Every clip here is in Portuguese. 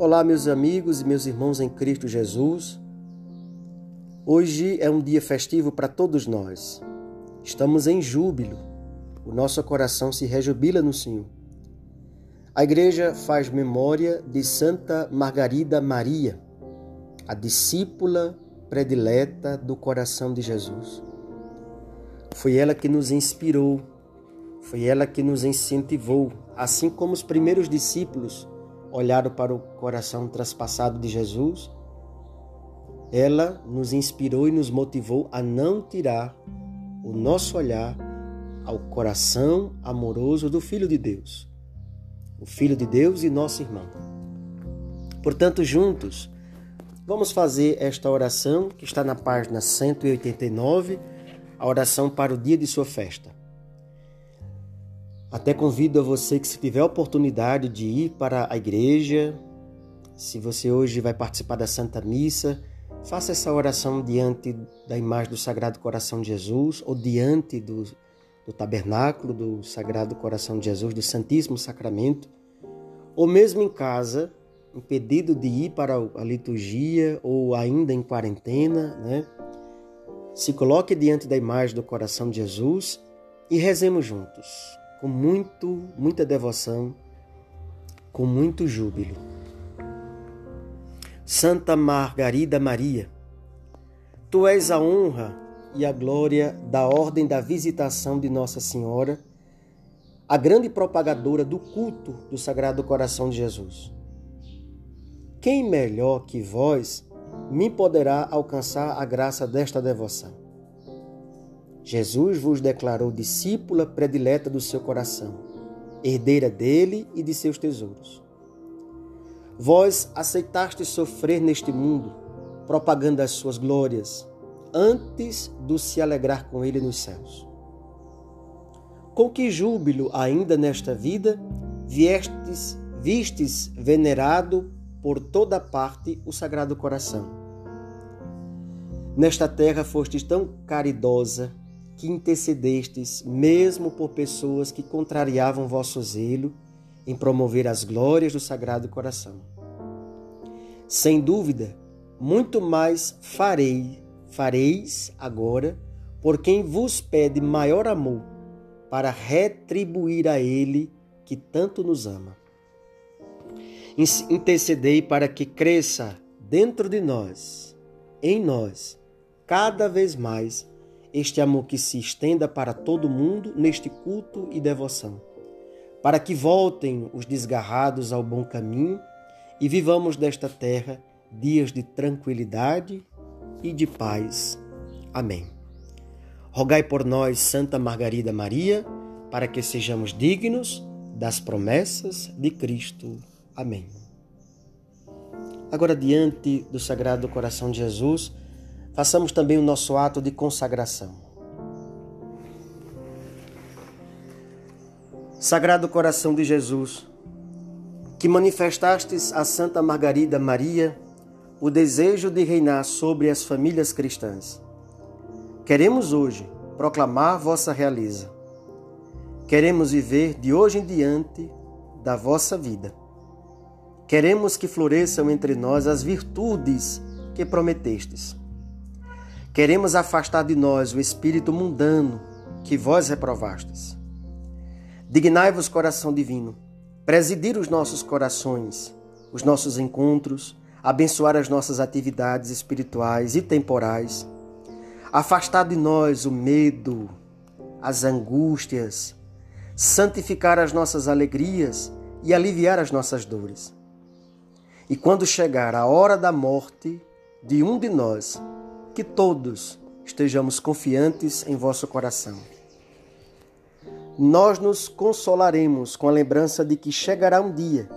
Olá, meus amigos e meus irmãos em Cristo Jesus. Hoje é um dia festivo para todos nós. Estamos em júbilo. O nosso coração se rejubila no Senhor. A igreja faz memória de Santa Margarida Maria, a discípula predileta do coração de Jesus. Foi ela que nos inspirou, foi ela que nos incentivou, assim como os primeiros discípulos olharam para o coração traspassado de Jesus, ela nos inspirou e nos motivou a não tirar o nosso olhar ao coração amoroso do Filho de Deus, o Filho de Deus e nosso irmão. Portanto, juntos, vamos fazer esta oração que está na página 189, a oração para o dia de sua festa. Até convido a você que, se tiver a oportunidade de ir para a igreja, se você hoje vai participar da Santa Missa, faça essa oração diante da imagem do Sagrado Coração de Jesus ou diante do, do tabernáculo do Sagrado Coração de Jesus, do Santíssimo Sacramento, ou mesmo em casa, impedido de ir para a liturgia ou ainda em quarentena, né? Se coloque diante da imagem do coração de Jesus e rezemos juntos com muito, muita devoção, com muito júbilo. Santa Margarida Maria, tu és a honra e a glória da Ordem da Visitação de Nossa Senhora, a grande propagadora do culto do Sagrado Coração de Jesus. Quem melhor que vós me poderá alcançar a graça desta devoção? Jesus vos declarou discípula predileta do seu coração, herdeira dele e de seus tesouros. Vós aceitastes sofrer neste mundo, propagando as suas glórias, antes do se alegrar com ele nos céus. Com que júbilo ainda nesta vida viestes, vistes venerado por toda parte o Sagrado Coração. Nesta terra fostes tão caridosa que intercedestes, mesmo por pessoas que contrariavam vosso zelo em promover as glórias do Sagrado Coração. Sem dúvida, muito mais farei, fareis agora por quem vos pede maior amor, para retribuir a ele que tanto nos ama. Intercedei para que cresça dentro de nós, em nós, cada vez mais este amor que se estenda para todo mundo neste culto e devoção, para que voltem os desgarrados ao bom caminho e vivamos desta terra dias de tranquilidade e de paz. Amém. Rogai por nós, Santa Margarida Maria, para que sejamos dignos das promessas de Cristo. Amém. Agora, diante do Sagrado Coração de Jesus, façamos também o nosso ato de consagração. Sagrado Coração de Jesus, que manifestastes a Santa Margarida Maria o desejo de reinar sobre as famílias cristãs. Queremos hoje proclamar vossa realeza. Queremos viver de hoje em diante da vossa vida. Queremos que floresçam entre nós as virtudes que prometestes. Queremos afastar de nós o espírito mundano que vós reprovastes. Dignai-vos, coração divino, presidir os nossos corações, os nossos encontros, abençoar as nossas atividades espirituais e temporais, afastar de nós o medo, as angústias, santificar as nossas alegrias e aliviar as nossas dores. E quando chegar a hora da morte de um de nós, que todos estejamos confiantes em vosso coração. Nós nos consolaremos com a lembrança de que chegará um dia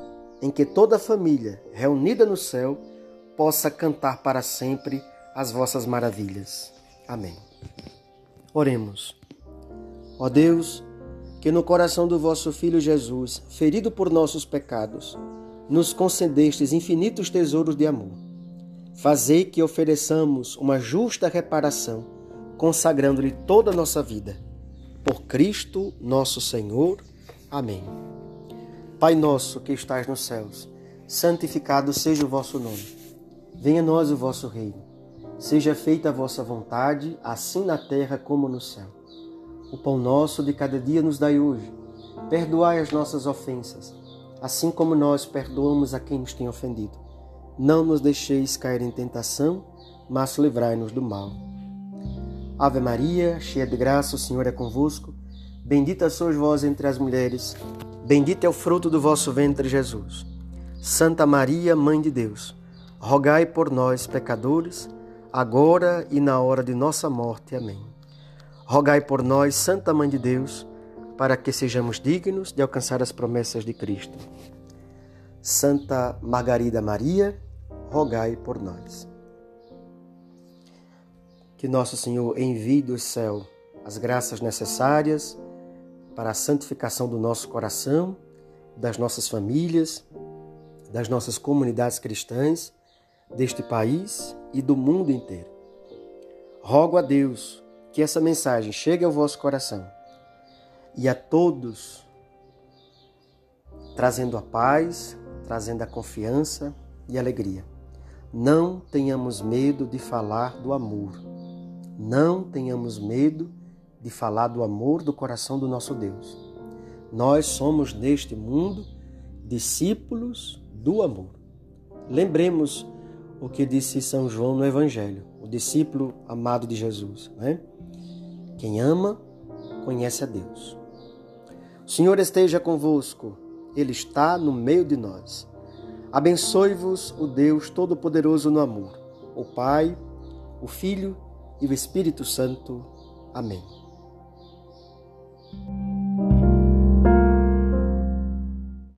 em que toda a família, reunida no céu, possa cantar para sempre as vossas maravilhas. Amém. Oremos. Ó Deus, que no coração do vosso Filho Jesus, ferido por nossos pecados, nos concedestes infinitos tesouros de amor Fazei que ofereçamos uma justa reparação, consagrando-lhe toda a nossa vida. Por Cristo nosso Senhor. Amém. Pai nosso que estás nos céus, santificado seja o vosso nome. Venha a nós o vosso reino. Seja feita a vossa vontade, assim na terra como no céu. O pão nosso de cada dia nos dai hoje. Perdoai as nossas ofensas, assim como nós perdoamos a quem nos tem ofendido. Não nos deixeis cair em tentação, mas livrai-nos do mal. Ave Maria, cheia de graça, o Senhor é convosco. Bendita sois vós entre as mulheres, bendito é o fruto do vosso ventre, Jesus. Santa Maria, Mãe de Deus, rogai por nós, pecadores, agora e na hora de nossa morte. Amém. Rogai por nós, Santa Mãe de Deus, para que sejamos dignos de alcançar as promessas de Cristo. Santa Margarida Maria, rogai por nós. Que nosso Senhor envie do céu as graças necessárias para a santificação do nosso coração, das nossas famílias, das nossas comunidades cristãs, deste país e do mundo inteiro. Rogo a Deus que essa mensagem chegue ao vosso coração e a todos, trazendo a paz, trazendo a confiança e alegria. Não tenhamos medo de falar do amor. Não tenhamos medo de falar do amor do coração do nosso Deus. Nós somos neste mundo discípulos do amor. Lembremos o que disse São João no Evangelho, o discípulo amado de Jesus. Né? Quem ama, conhece a Deus. O Senhor esteja convosco, Ele está no meio de nós. Abençoe-vos o Deus Todo-Poderoso no amor, o Pai, o Filho e o Espírito Santo. Amém.